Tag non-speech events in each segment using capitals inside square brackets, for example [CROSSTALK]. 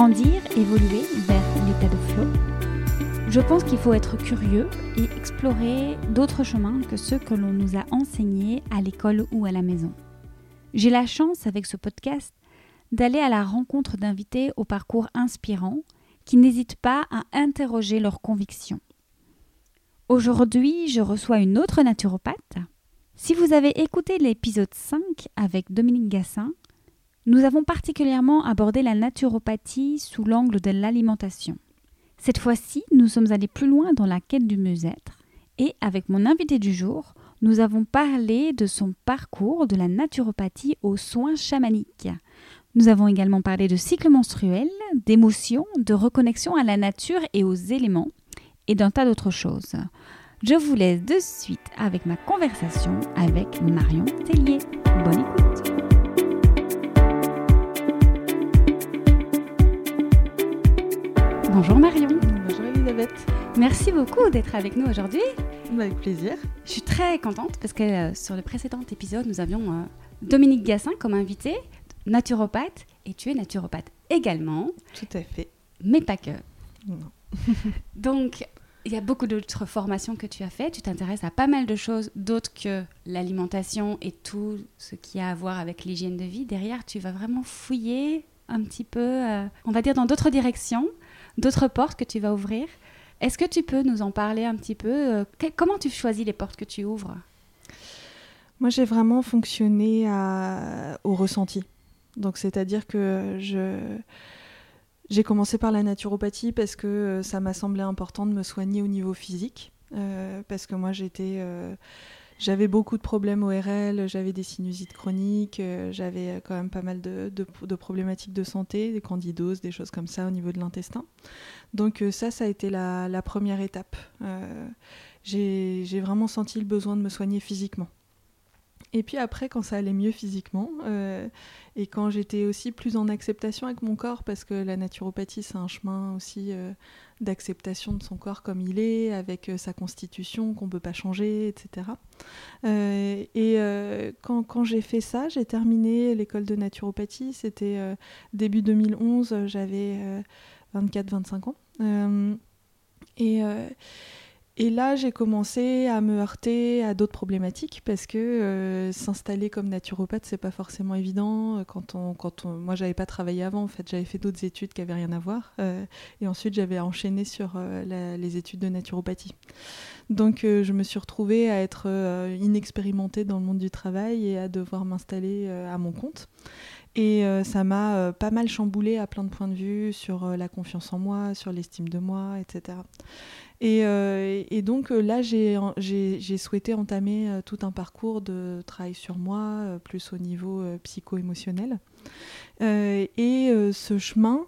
Grandir, évoluer vers l'état de flow, je pense qu'il faut être curieux et explorer d'autres chemins que ceux que l'on nous a enseignés à l'école ou à la maison. J'ai la chance avec ce podcast d'aller à la rencontre d'invités au parcours inspirant qui n'hésitent pas à interroger leurs convictions. Aujourd'hui, je reçois une autre naturopathe. Si vous avez écouté l'épisode 5 avec Dominique Gassin, nous avons particulièrement abordé la naturopathie sous l'angle de l'alimentation. Cette fois-ci, nous sommes allés plus loin dans la quête du mieux-être et avec mon invité du jour, nous avons parlé de son parcours de la naturopathie aux soins chamaniques. Nous avons également parlé de cycle menstruel, d'émotions, de reconnexion à la nature et aux éléments et d'un tas d'autres choses. Je vous laisse de suite avec ma conversation avec Marion Tellier. Bonne Bonjour Marion. Bonjour Elisabeth. Merci beaucoup d'être avec nous aujourd'hui. Avec plaisir. Je suis très contente parce que euh, sur le précédent épisode, nous avions euh, Dominique Gassin comme invité, naturopathe, et tu es naturopathe également. Tout à fait. Mais pas que. Non. [LAUGHS] Donc, il y a beaucoup d'autres formations que tu as faites. Tu t'intéresses à pas mal de choses d'autres que l'alimentation et tout ce qui a à voir avec l'hygiène de vie. Derrière, tu vas vraiment fouiller un petit peu, euh, on va dire, dans d'autres directions, d'autres portes que tu vas ouvrir. Est-ce que tu peux nous en parler un petit peu euh, Comment tu choisis les portes que tu ouvres? Moi, j'ai vraiment fonctionné à- au ressenti. Donc, c'est-à-dire que je... j'ai commencé par la naturopathie parce que euh, ça m'a semblé important de me soigner au niveau physique. Euh, parce que moi, j'étais. J'avais beaucoup de problèmes ORL, j'avais des sinusites chroniques, euh, j'avais euh, quand même pas mal de, problématiques de santé, des candidoses, des choses comme ça au niveau de l'intestin. Donc euh, ça, ça a été la, première étape. J'ai vraiment senti le besoin de me soigner physiquement. Et puis après, quand ça allait mieux physiquement, et quand j'étais aussi plus en acceptation avec mon corps, parce que la naturopathie, c'est un chemin aussi d'acceptation de son corps comme il est, avec euh, sa constitution qu'on ne peut pas changer, etc. Euh, et euh, quand, quand j'ai fait ça, j'ai terminé l'école de naturopathie, c'était euh, début 2011, euh, j'avais 24-25 ans. Euh, et, euh, et là, j'ai commencé à me heurter à d'autres problématiques parce que euh, s'installer comme naturopathe, c'est pas forcément évident. Quand on, quand on, moi, j'avais pas travaillé avant. En fait, j'avais fait d'autres études qui avaient rien à voir. Euh, et ensuite, j'avais enchaîné sur euh, les études de naturopathie. Donc, euh, je me suis retrouvée à être euh, inexpérimentée dans le monde du travail et à devoir m'installer euh, à mon compte. Et euh, ça m'a euh, pas mal chamboulé à plein de points de vue sur euh, la confiance en moi, sur l'estime de moi, etc. Et, euh, et donc euh, là, j'ai souhaité entamer euh, tout un parcours de travail sur moi, plus au niveau psycho-émotionnel. Et ce chemin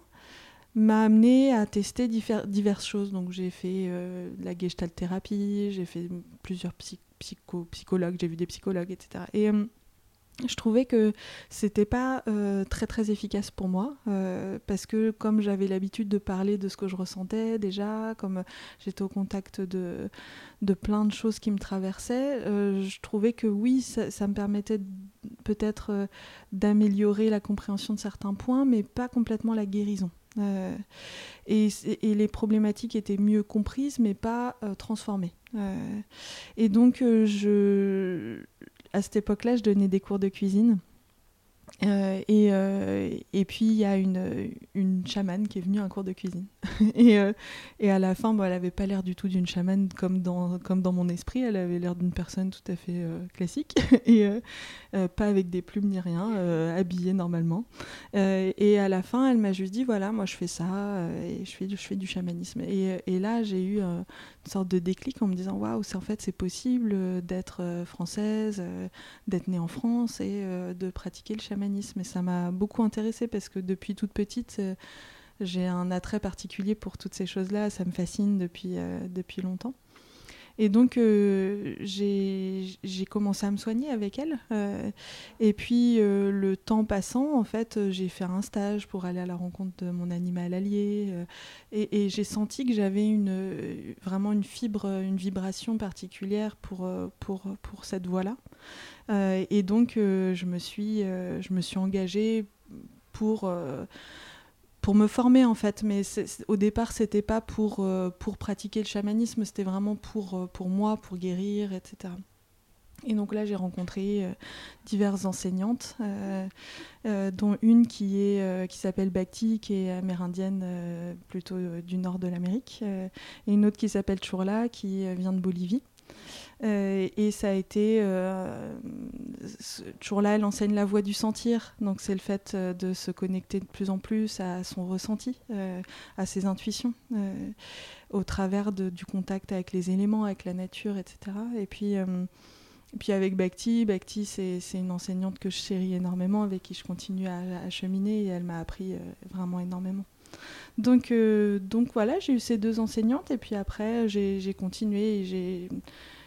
m'a amené à tester diverses choses. Donc j'ai fait la gestalt thérapie, j'ai fait plusieurs psy- psycho psychologues, j'ai vu des psychologues, etc. Et je trouvais que c'était pas euh, très très efficace pour moi euh, parce que comme j'avais l'habitude de parler de ce que je ressentais déjà, comme j'étais au contact de, de plein de choses qui me traversaient, euh, je trouvais que oui, ça, me permettait peut-être d'améliorer la compréhension de certains points, mais pas complètement la guérison. Et, les problématiques étaient mieux comprises, mais pas transformées. Et donc, je, à cette époque-là, je donnais des cours de cuisine. Euh, et, euh, et, puis il y a une, une chamane qui est venue à un cours de cuisine. [LAUGHS] et, euh, et, à la fin, bon, elle n'avait pas l'air du tout d'une chamane comme dans, comme dans mon esprit, elle avait l'air d'une personne tout à fait classique, [LAUGHS] et pas avec des plumes ni rien, habillée normalement. et à la fin, elle m'a juste dit, voilà, moi je fais ça, et je fais, je fais du chamanisme. Et, et là, j'ai eu sorte de déclic en me disant, waouh, en fait c'est possible d'être française, d'être née en France et de pratiquer le chamanisme et ça m'a beaucoup intéressée parce que depuis toute petite, euh, j'ai un attrait particulier pour toutes ces choses-là. Ça me fascine depuis, euh, depuis longtemps. Et donc, euh, j'ai commencé à me soigner avec elle. et puis, le temps passant, en fait, j'ai fait un stage pour aller à la rencontre de mon animal allié. et, et j'ai senti que j'avais une, vraiment une fibre, une vibration particulière pour, pour, pour cette voie-là. Euh, et donc, euh, je, me suis, euh, je me suis engagée pour pour me former en fait. Mais au départ, c'était pas pour, pour pratiquer le chamanisme, c'était vraiment pour, pour moi, pour guérir, etc. Et donc là, j'ai rencontré diverses enseignantes, dont une qui, est, qui s'appelle Bhakti, qui est amérindienne plutôt du nord de l'Amérique, et une autre qui s'appelle Churla, qui vient de Bolivie. Euh, et ça a été euh, toujours là, elle enseigne la voie du sentir. Donc c'est le fait euh, de se connecter de plus en plus à son ressenti, à ses intuitions, au travers du contact avec les éléments, avec la nature, etc. Et puis puis avec Bhakti, Bhakti c'est une enseignante que je chéris énormément, avec qui je continue à, cheminer et elle m'a appris vraiment énormément. Donc, donc voilà, j'ai eu ces deux enseignantes et puis après j'ai continué et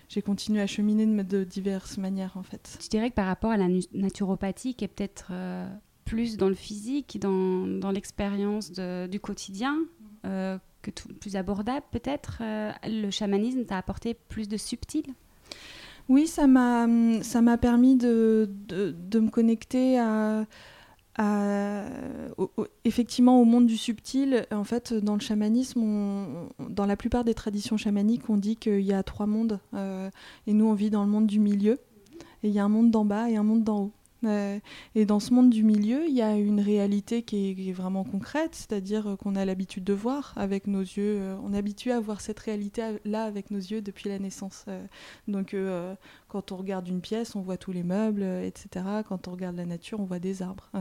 j'ai continué à cheminer de, diverses manières en fait. Tu dirais que par rapport à la naturopathie qui est peut-être euh, plus dans le physique, dans, l'expérience du quotidien, euh, que tout, plus abordable peut-être, euh, le chamanisme t'a apporté plus de subtil? Oui, ça m'a permis de, de, de, me connecter effectivement au monde du subtil. En fait, dans le chamanisme, dans la plupart des traditions chamaniques, on dit qu'il y a trois mondes. Euh, et nous, on vit dans le monde du milieu. Et il y a un monde d'en bas et un monde d'en haut. Euh, et dans ce monde du milieu, il y a une réalité qui est, vraiment concrète, c'est-à-dire qu'on a l'habitude de voir avec nos yeux. Euh, on est habitué à voir cette réalité-là avec nos yeux depuis la naissance. donc, quand on regarde une pièce, on voit tous les meubles, euh, etc. Quand on regarde la nature, on voit des arbres. Euh.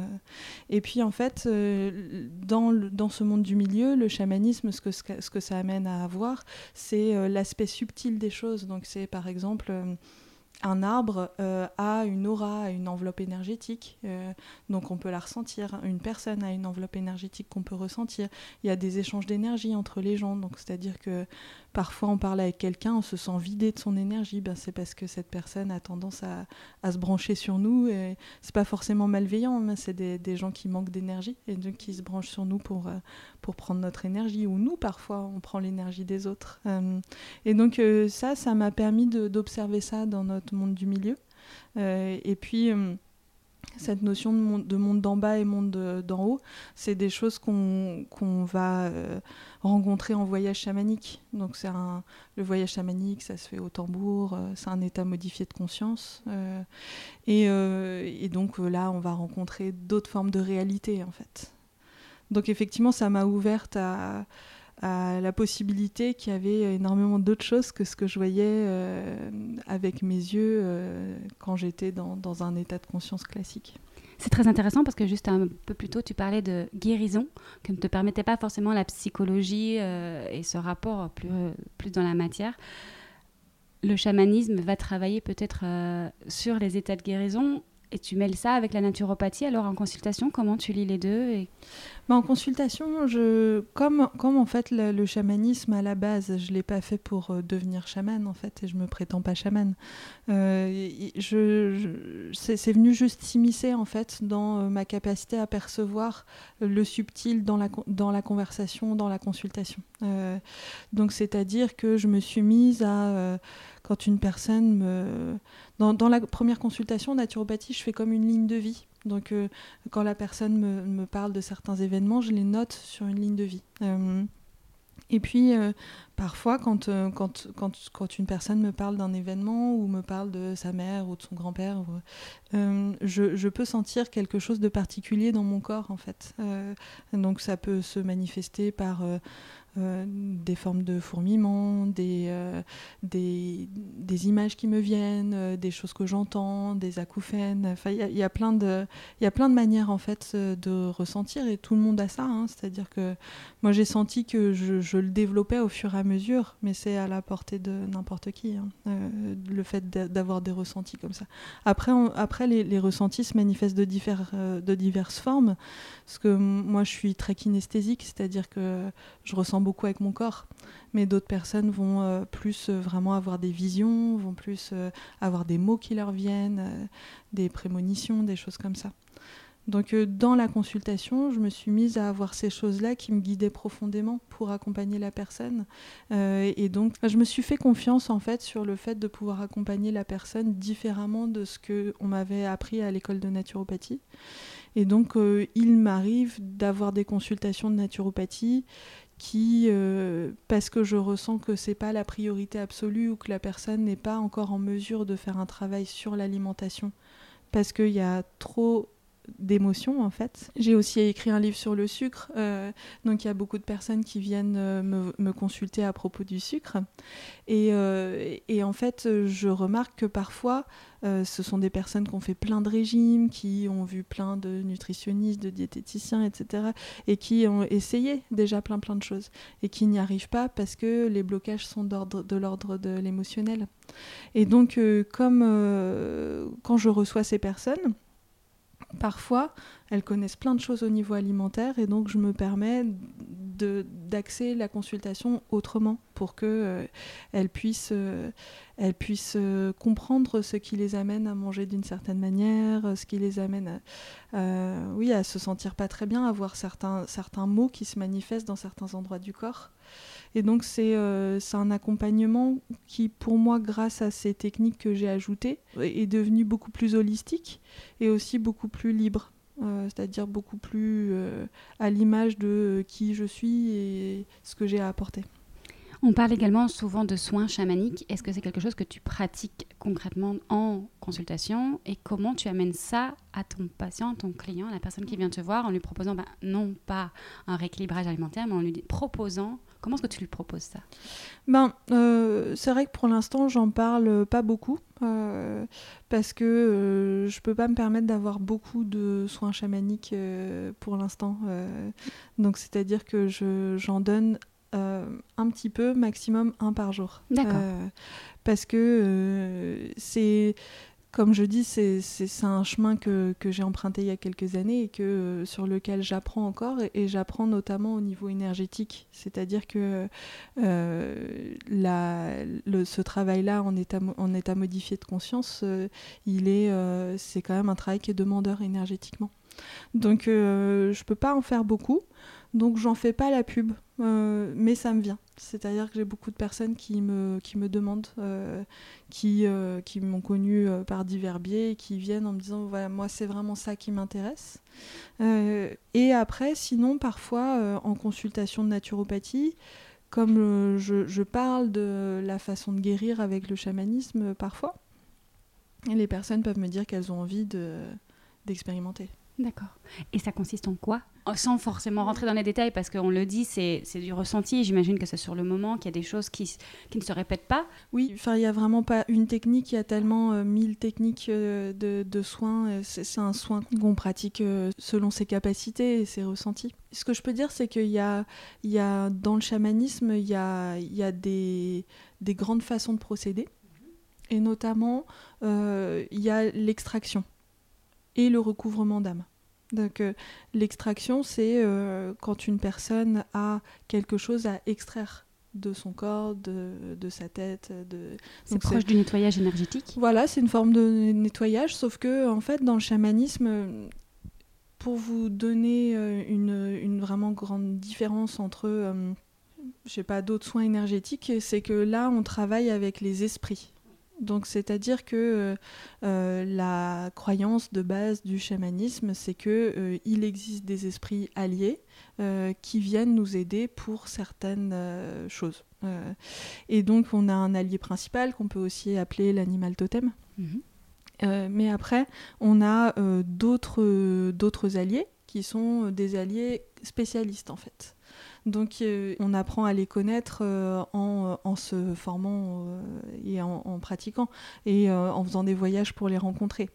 Et puis en fait, euh, dans, dans ce monde du milieu, le chamanisme, ce que, ce que ça amène à avoir, c'est l'aspect subtil des choses. Donc c'est par exemple un arbre euh, a une aura, une enveloppe énergétique, euh, donc on peut la ressentir. Une personne a une enveloppe énergétique qu'on peut ressentir. Il y a des échanges d'énergie entre les gens, c'est-à-dire que parfois on parle avec quelqu'un, on se sent vidé de son énergie, ben, c'est parce que cette personne a tendance à, se brancher sur nous. Et c'est pas forcément malveillant, mais c'est des, gens qui manquent d'énergie et donc qui se branchent sur nous pour, euh, pour prendre notre énergie, ou nous parfois on prend l'énergie des autres. et donc ça, ça m'a permis d'observer ça dans notre monde du milieu. Euh, et puis, euh, cette notion de monde, de monde d'en bas et monde d'en haut, c'est des choses qu'on va euh, rencontrer en voyage chamanique. Donc c'est le voyage chamanique, ça se fait au tambour, c'est un état modifié de conscience. et, donc là, on va rencontrer d'autres formes de réalité en fait. Donc effectivement, ça m'a ouverte à, la possibilité qu'il y avait énormément d'autres choses que ce que je voyais euh, avec mes yeux euh, quand j'étais dans, un état de conscience classique. C'est très intéressant parce que juste un peu plus tôt, tu parlais de guérison, que ne te permettait pas forcément la psychologie euh, et ce rapport plus dans la matière. Le chamanisme va travailler peut-être sur les états de guérison et tu mêles ça avec la naturopathie. Alors en consultation, comment tu lis les deux. Bah, en consultation, je, comme, comme en fait le, chamanisme à la base, je ne l'ai pas fait pour euh, devenir chaman en fait, et je me prétends pas chaman. Euh, je, c'est venu juste s'immiscer en fait dans euh, ma capacité à percevoir le subtil dans la, dans la conversation, dans la consultation. donc c'est-à-dire que je me suis mise à quand une personne me... Dans, la première consultation en naturopathie, je fais comme une ligne de vie. Donc euh, quand la personne me, parle de certains événements, je les note sur une ligne de vie. Euh, Et puis, euh, parfois, quand, quand, quand, quand, une personne me parle d'un événement ou me parle de sa mère ou de son grand-père, je, je, peux sentir quelque chose de particulier dans mon corps, en fait. donc, ça peut se manifester par euh, des formes de fourmillement, des, euh, des, des, images qui me viennent, euh, des choses que j'entends, des acouphènes. Enfin, il y, a plein de, il plein de manières en fait de ressentir et tout le monde a ça. Hein. C'est-à-dire que moi j'ai senti que je, le développais au fur et à mesure, mais c'est à la portée de n'importe qui. Hein. le fait d'avoir des ressentis comme ça. Après, après les, les, ressentis se manifestent de, de diverses formes. Parce que moi je suis très kinesthésique, c'est-à-dire que je ressens beaucoup avec mon corps. Mais d'autres personnes vont euh, plus euh, vraiment avoir des visions, vont plus euh, avoir des mots qui leur viennent, des prémonitions, des choses comme ça. Donc dans la consultation, je me suis mise à avoir ces choses-là qui me guidaient profondément pour accompagner la personne. et donc je me suis fait confiance en fait sur le fait de pouvoir accompagner la personne différemment de ce qu'on m'avait appris à l'école de naturopathie. Et donc il m'arrive d'avoir des consultations de naturopathie qui, euh, parce que je ressens que c'est pas la priorité absolue ou que la personne n'est pas encore en mesure de faire un travail sur l'alimentation, parce qu'il y a trop d'émotions en fait. J'ai aussi écrit un livre sur le sucre, euh, donc il y a beaucoup de personnes qui viennent euh, me, consulter à propos du sucre. Et, et, en fait, je remarque que parfois, ce sont des personnes qui ont fait plein de régimes, qui ont vu plein de nutritionnistes, de diététiciens, etc. et qui ont essayé déjà plein plein de choses et qui n'y arrivent pas parce que les blocages sont de l'ordre de l'émotionnel. Et donc, comme quand je reçois ces personnes, parfois, elles connaissent plein de choses au niveau alimentaire et donc je me permets d'axer la consultation autrement pour qu'elles euh, puissent, euh, elles puissent euh, comprendre ce qui les amène à manger d'une certaine manière, ce qui les amène à, oui, à se sentir pas très bien, à avoir certains, certains mots qui se manifestent dans certains endroits du corps. Et donc c'est un accompagnement qui, pour moi, grâce à ces techniques que j'ai ajoutées, est devenu beaucoup plus holistique et aussi beaucoup plus libre. Euh, c'est-à-dire beaucoup plus euh, à l'image de qui je suis et ce que j'ai à apporter. On parle également souvent de soins chamaniques. Est-ce que c'est quelque chose que tu pratiques concrètement en consultation et comment tu amènes ça à ton patient, ton client, la personne qui vient te voir en lui proposant ben, non pas un rééquilibrage alimentaire, mais en lui proposant Comment est-ce que tu lui proposes ça? Ben, euh, c'est vrai que pour l'instant, j'en parle pas beaucoup euh, parce que euh, je peux pas me permettre d'avoir beaucoup de soins chamaniques pour l'instant. donc, c'est-à-dire que je, j'en donne un petit peu, maximum un par jour. D'accord. parce que c'est comme je dis, c'est un chemin que, j'ai emprunté il y a quelques années et que, euh, sur lequel j'apprends encore et, j'apprends notamment au niveau énergétique. C'est-à-dire que euh, ce travail-là en état, en état modifié de conscience, euh, c'est quand même un travail qui est demandeur énergétiquement. Donc je ne peux pas en faire beaucoup, donc j'en fais pas la pub, mais ça me vient. C'est-à-dire que j'ai beaucoup de personnes qui me, demandent, euh, qui, euh, m'ont connu euh, par divers biais et qui viennent en me disant voilà, moi c'est vraiment ça qui m'intéresse. et après, sinon, parfois en consultation de naturopathie, comme je, je, parle de la façon de guérir avec le chamanisme parfois, les personnes peuvent me dire qu'elles ont envie d'expérimenter. D'accord. Et ça consiste en quoi? Sans forcément rentrer dans les détails, parce qu'on le dit, c'est du ressenti. J'imagine que c'est sur le moment qu'il y a des choses qui, qui, ne se répètent pas. Oui, enfin, il n'y a vraiment pas une technique. Il y a tellement euh, mille techniques euh, de, de, soins. Euh, c'est un soin qu'on pratique selon ses capacités et ses ressentis. Ce que je peux dire, c'est qu'il y a, il y a, dans le chamanisme, il y a, il y a des, des grandes façons de procéder. Et notamment, il y a l'extraction et le recouvrement d'âme. Donc euh, l'extraction, c'est euh, quand une personne a quelque chose à extraire de son corps, de, de sa tête. De... C'est proche du nettoyage énergétique Voilà, c'est une forme de nettoyage, sauf que en fait, dans le chamanisme, pour vous donner euh, une, une vraiment grande différence entre, je sais pas, d'autres soins énergétiques, c'est que là, on travaille avec les esprits. Donc, c'est-à-dire que la croyance de base du chamanisme, c'est que il existe des esprits alliés qui viennent nous aider pour certaines choses. et donc, on a un allié principal qu'on peut aussi appeler l'animal totem. Mhm. Euh, mais après, on a euh, d'autres alliés qui sont des alliés spécialistes en fait. Donc euh, on apprend à les connaître euh, en, en, se formant euh, et en, pratiquant et en faisant des voyages pour les rencontrer.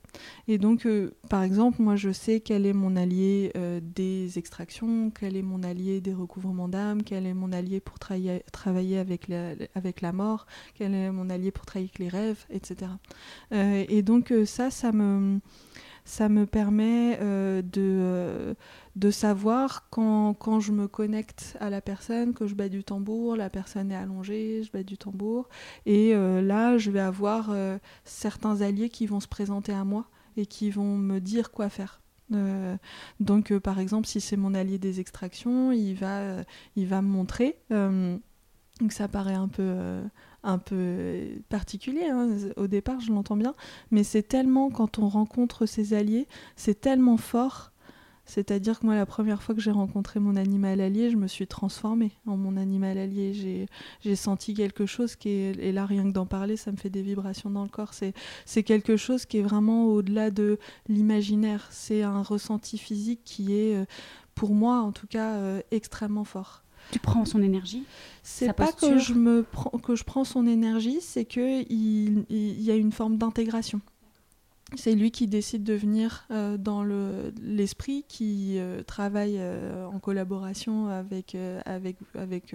Et donc par exemple, moi je sais quel est mon allié des extractions, quel est mon allié des recouvrements d'âme, quel est mon allié pour travailler avec, la, avec la mort, quel est mon allié pour travailler avec les rêves, etc. et donc ça, ça me ça me permet euh, de, euh, de savoir quand, quand, je me connecte à la personne, que je bats du tambour, la personne est allongée, je bats du tambour. Et euh, là, je vais avoir certains alliés qui vont se présenter à moi et qui vont me dire quoi faire. donc, par exemple, si c'est mon allié des extractions, il va, il va me montrer. donc, ça paraît un peu un peu particulier. Hein. Au départ, je l'entends bien, mais c'est tellement, quand on rencontre ses alliés, c'est tellement fort. C'est-à-dire que moi, la première fois que j'ai rencontré mon animal allié, je me suis transformée en mon animal allié. J'ai senti quelque chose qui est, et là, rien que d'en parler, ça me fait des vibrations dans le corps. C'est quelque chose qui est vraiment au-delà de l'imaginaire. C'est un ressenti physique qui est, euh, pour moi en tout cas, euh, extrêmement fort. Tu prends son énergie? C'est pas que je, me prends, que je prends son énergie, c'est qu'il il, il y a une forme d'intégration. C'est lui qui décide de venir euh, dans l'esprit, qui euh, travaille euh, en collaboration avec, avec, avec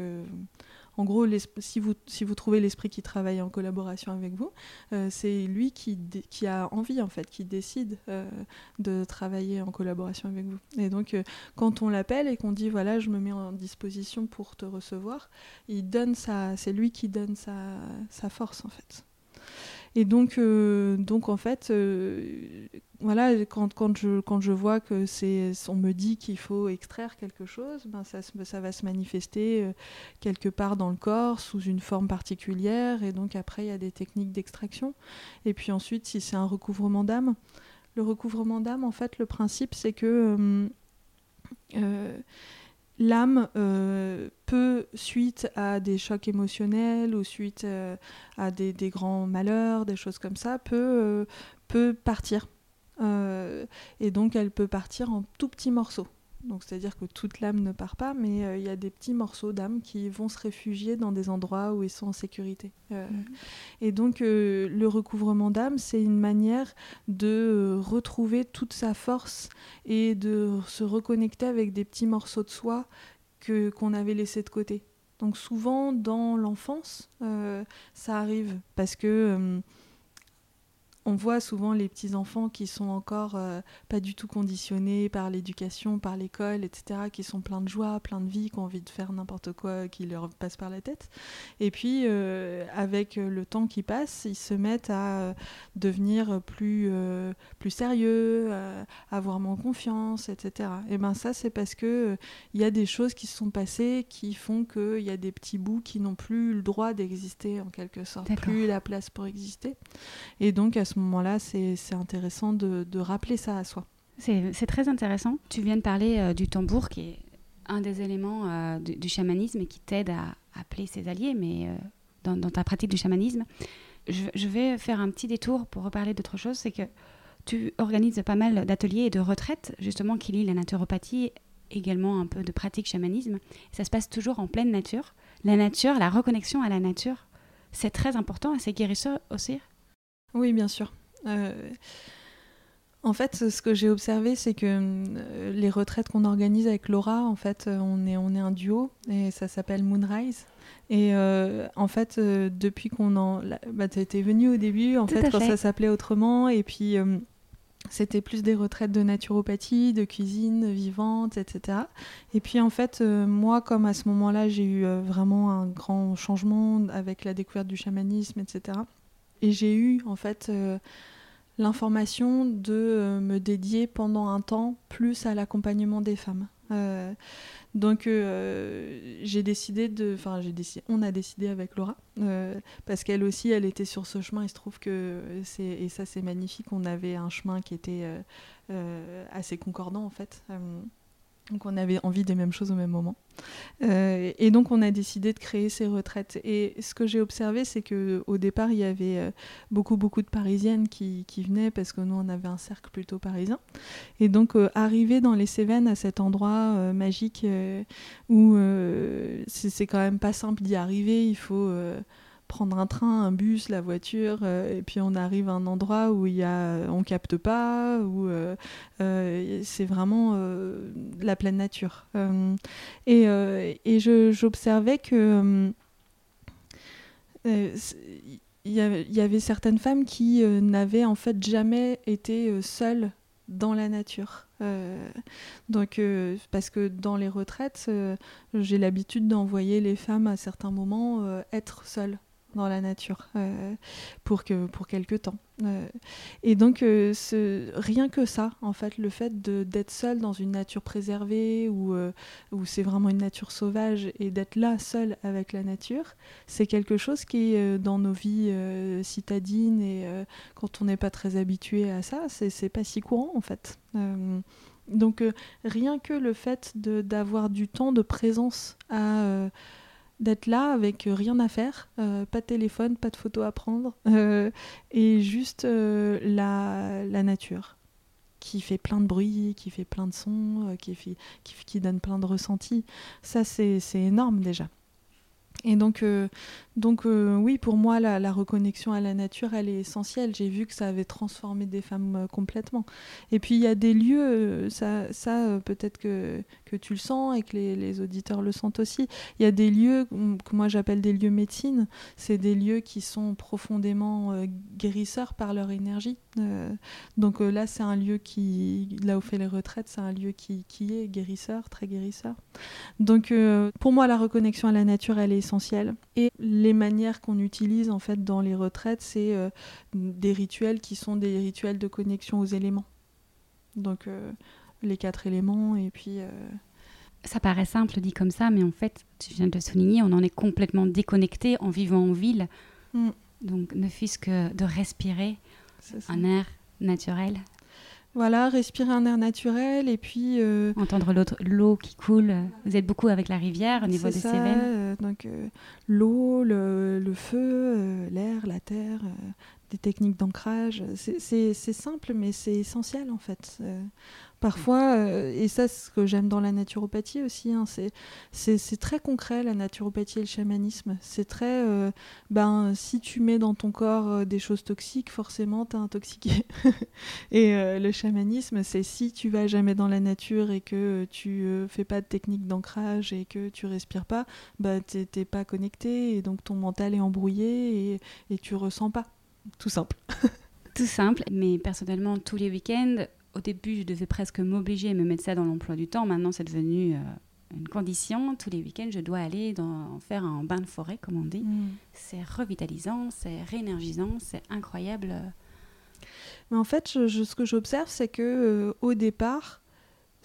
en gros, si vous, trouvez l'esprit qui travaille en collaboration avec vous, euh, c'est lui qui, a envie, en fait, qui décide euh, de travailler en collaboration avec vous. Et donc, euh, quand on l'appelle et qu'on dit, voilà, je me mets en disposition pour te recevoir, il donne c'est lui qui donne sa force, en fait. Et donc, euh, donc en fait, euh, voilà, quand, quand, je, quand je vois que c'est, on me dit qu'il faut extraire quelque chose, ben ça, ça va se manifester euh, quelque part dans le corps sous une forme particulière. Et donc après, il y a des techniques d'extraction. Et puis ensuite, si c'est un recouvrement d'âme, le recouvrement d'âme, en fait, le principe, c'est que l'âme euh, peut, suite à des chocs émotionnels ou suite euh, à des, grands malheurs, des choses comme ça, peut, euh, peut partir. et donc elle peut partir en tout petits morceaux. Donc c'est-à-dire que toute l'âme ne part pas, mais euh, il y a des petits morceaux d'âme qui vont se réfugier dans des endroits où ils sont en sécurité. Euh, mhm. Et donc euh, le recouvrement d'âme, c'est une manière de retrouver toute sa force et de se reconnecter avec des petits morceaux de soi que qu'on avait laissés de côté. Donc souvent dans l'enfance, ça arrive parce que on voit souvent les petits enfants qui sont encore euh, pas du tout conditionnés par l'éducation, par l'école, etc., qui sont pleins de joie, pleins de vie, qui ont envie de faire n'importe quoi qui leur passe par la tête. Et puis, euh, avec le temps qui passe, ils se mettent à euh, devenir plus, plus sérieux, à avoir moins confiance, etc. Et ben ça, c'est parce que il y a des choses qui se sont passées qui font qu'il y a des petits bouts qui n'ont plus le droit d'exister en quelque sorte, plus la place pour exister. Et donc à ce moment-là, c'est intéressant de, rappeler ça à soi. C'est très intéressant. Tu viens de parler euh, du tambour, qui est un des éléments euh, du, chamanisme et qui t'aide à, appeler ses alliés, mais euh, dans, ta pratique du chamanisme. Je, vais faire un petit détour pour reparler d'autre chose, c'est que tu organises pas mal d'ateliers et de retraites, justement, qui lient la naturopathie, également un peu de pratique chamanisme. ça se passe toujours en pleine nature. La nature, la reconnexion à la nature, c'est très important c'est guérisseur aussi. Oui, bien sûr. Euh, en fait, ce que j'ai observé, c'est que euh, les retraites qu'on organise avec Laura, en fait, euh, on est, on est un duo et ça s'appelle Moonrise. Et en fait, depuis qu'on en. Bah, tu étais venue au début, en fait, quand ça s'appelait autrement. Et puis, c'était plus des retraites de naturopathie, de cuisine vivante, etc. Et puis, en fait, moi, comme à ce moment-là, j'ai eu vraiment un grand changement avec la découverte du chamanisme, etc. Et j'ai eu, en fait, euh, l'information de me dédier pendant un temps plus à l'accompagnement des femmes. Donc euh, j'ai décidé de, enfin j'ai décidé, on a décidé avec Laura euh, parce qu'elle aussi elle était sur ce chemin. Il se trouve que c'est et ça c'est magnifique. On avait un chemin qui était euh, assez concordant en fait. Donc on avait envie des mêmes choses au même moment. Euh, et donc on a décidé de créer ces retraites. Et ce que j'ai observé, c'est qu'au départ, il y avait euh, beaucoup, beaucoup de Parisiennes qui, qui, venaient parce que nous, on avait un cercle plutôt parisien. Et donc euh, arriver dans les Cévennes à cet endroit magique où c'est quand même pas simple d'y arriver, il faut prendre un train, un bus, la voiture, euh, et puis on arrive à un endroit où il y a, on capte pas, où euh, euh, c'est vraiment la pleine nature. et, et j'observais que il y, avait certaines femmes qui n'avaient en fait jamais été seules dans la nature. donc, parce que dans les retraites, j'ai l'habitude d'envoyer les femmes à certains moments être seules dans la nature euh, pour, que, pour quelques temps. Euh, et donc, euh, rien que ça, en fait, le fait d'être seul dans une nature préservée où, où c'est vraiment une nature sauvage et d'être là seul avec la nature, c'est quelque chose qui, dans nos vies citadines et quand on n'est pas très habitué à ça, c'est pas si courant, en fait. donc, rien que le fait d'avoir du temps de présence à d'être là avec euh, rien à faire, euh, pas de téléphone, pas de photo à prendre, [LAUGHS] euh, et juste la, la, nature qui fait plein de bruit, qui fait plein de sons, qui, qui, qui, donne plein de ressentis. Ça, c'est énorme déjà. Et donc, euh, donc euh, oui, pour moi, la, reconnexion à la nature, elle est essentielle. J'ai vu que ça avait transformé des femmes euh, complètement. Et puis, il y a des lieux, ça, ça peut-être que, que tu le sens et que les, les, auditeurs le sentent aussi. Il y a des lieux que moi j'appelle des lieux médecine. C'est des lieux qui sont profondément guérisseurs par leur énergie. donc là, c'est un lieu qui, là où fait les retraites, c'est un lieu qui, qui est guérisseur, très guérisseur. Donc pour moi, la reconnexion à la nature, elle est essentiel. Et les manières qu'on utilise en fait dans les retraites, c'est euh, des rituels qui sont des rituels de connexion aux éléments. Donc euh, les quatre éléments et puis. Euh, ça paraît simple dit comme ça, mais en fait, tu viens de le souligner, on en est complètement déconnecté en vivant en ville. Mm. Donc ne fût-ce que de respirer un air naturel, voilà, respirer un air naturel et puis... Euh, Entendre l'eau qui coule. Vous êtes beaucoup avec la rivière au niveau des ça, euh, donc euh, l'eau, le, le, feu, l'air, la terre, des techniques d'ancrage. C'est simple, mais c'est essentiel en fait. Parfois, euh, et ça, c'est ce que j'aime dans la naturopathie aussi, hein, c'est très concret la naturopathie et le chamanisme. C'est très, euh, ben, si tu mets dans ton corps euh, des choses toxiques, forcément, tu es intoxiqué. [LAUGHS] et le chamanisme, c'est si tu vas jamais dans la nature et que tu fais pas de technique d'ancrage et que tu respires pas, ben, t'es pas connecté et donc ton mental est embrouillé et, et tu ressens pas. Tout simple. [LAUGHS] Tout simple, mais personnellement, tous les week-ends, au début, je devais presque m'obliger à me mettre ça dans l'emploi du temps. Maintenant, c'est devenu euh, une condition. Tous les week-ends, je dois aller dans, faire un bain de forêt, comme on dit. Mm. C'est revitalisant, c'est réénergisant, c'est incroyable. Mais en fait, ce que j'observe, c'est que euh, au départ,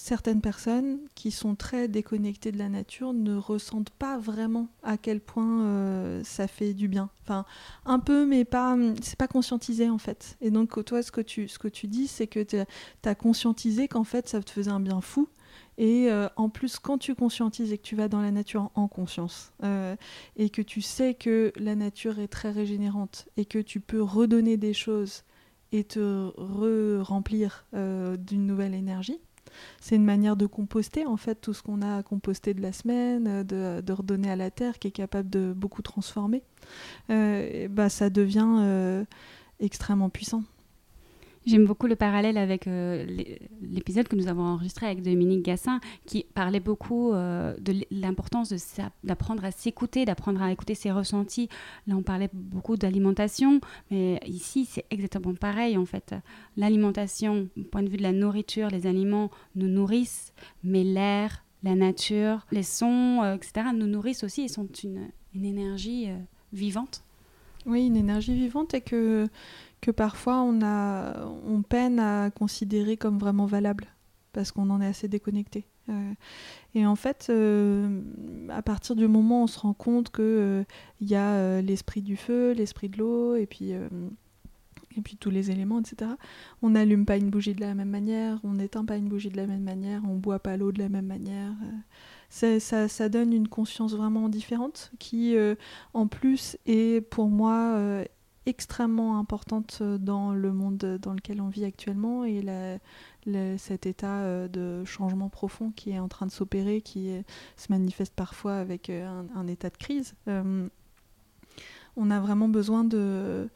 certaines personnes qui sont très déconnectées de la nature ne ressentent pas vraiment à quel point euh, ça fait du bien. Enfin, un peu, mais pas, c'est pas conscientisé en fait. Et donc, toi, ce que tu, ce que tu dis, c'est que tu as conscientisé qu'en fait, ça te faisait un bien fou. Et euh, en plus, quand tu conscientises et que tu vas dans la nature en conscience, euh, et que tu sais que la nature est très régénérante, et que tu peux redonner des choses et te re-remplir d'une nouvelle énergie, c'est une manière de composter en fait tout ce qu'on a composté de la semaine, euh, de, redonner à la terre qui est capable de beaucoup transformer. Euh, bah, ça devient euh, extrêmement puissant. J'aime beaucoup le parallèle avec euh, l'épisode que nous avons enregistré avec Dominique Gassin, qui parlait beaucoup euh, de l'importance d'apprendre à s'écouter, d'apprendre à écouter ses ressentis. Là, on parlait beaucoup d'alimentation, mais ici, c'est exactement pareil en fait. L'alimentation, point de vue de la nourriture, les aliments nous nourrissent, mais l'air, la nature, les sons, euh, etc., nous nourrissent aussi et sont une, une énergie vivante. Oui, une énergie vivante et que que parfois on, a, on peine à considérer comme vraiment valable parce qu'on en est assez déconnecté. Euh, et en fait, euh, à partir du moment où on se rend compte qu'il euh, y a l'esprit du feu, l'esprit de l'eau, et puis et puis tous les éléments, etc. On n'allume pas une bougie de la même manière, on n'éteint pas une bougie de la même manière, on boit pas l'eau de la même manière. Ça, ça, donne une conscience vraiment différente qui, en plus, est pour moi extrêmement importante dans le monde dans lequel on vit actuellement et cet état euh, de changement profond qui est en train de s'opérer, qui se manifeste parfois avec euh, un, état de crise. Euh, on a vraiment besoin de,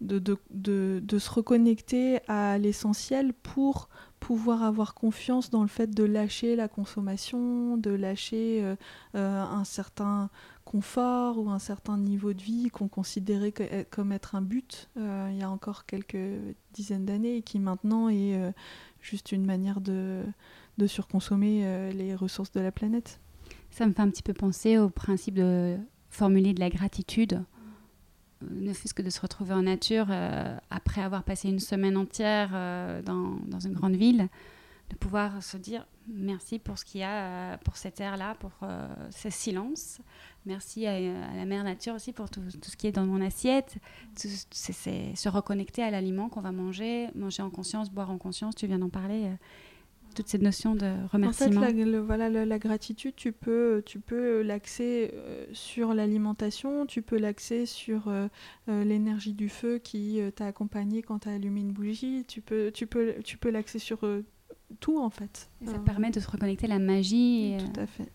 de se reconnecter à l'essentiel pour pouvoir avoir confiance dans le fait de lâcher la consommation, de lâcher un certain confort ou un certain niveau de vie qu'on considérait comme être un but il y a encore quelques dizaines d'années et qui maintenant est juste une manière de, surconsommer euh, les ressources de la planète. Ça me fait un petit peu penser au principe de formuler de la gratitude, euh, ne fût-ce que de se retrouver en nature euh, après avoir passé une semaine entière dans, dans, une grande ville, de pouvoir se dire merci pour ce qu'il y a, pour cette air-là, pour ce silence. Merci à, la mère nature aussi pour tout, tout, ce qui est dans mon assiette. C'est se reconnecter à l'aliment qu'on va manger, manger en conscience, boire en conscience. Tu viens d'en parler. Euh, toute cette notion de remerciement. En fait, la, voilà, la, gratitude, tu peux, tu peux l'axer euh, sur l'alimentation, tu peux l'axer sur euh, l'énergie du feu qui t'a accompagné quand tu as allumé une bougie, tu peux, tu peux, tu peux l'axer sur tout en fait. Et ça permet de se reconnecter à la magie. Tout à fait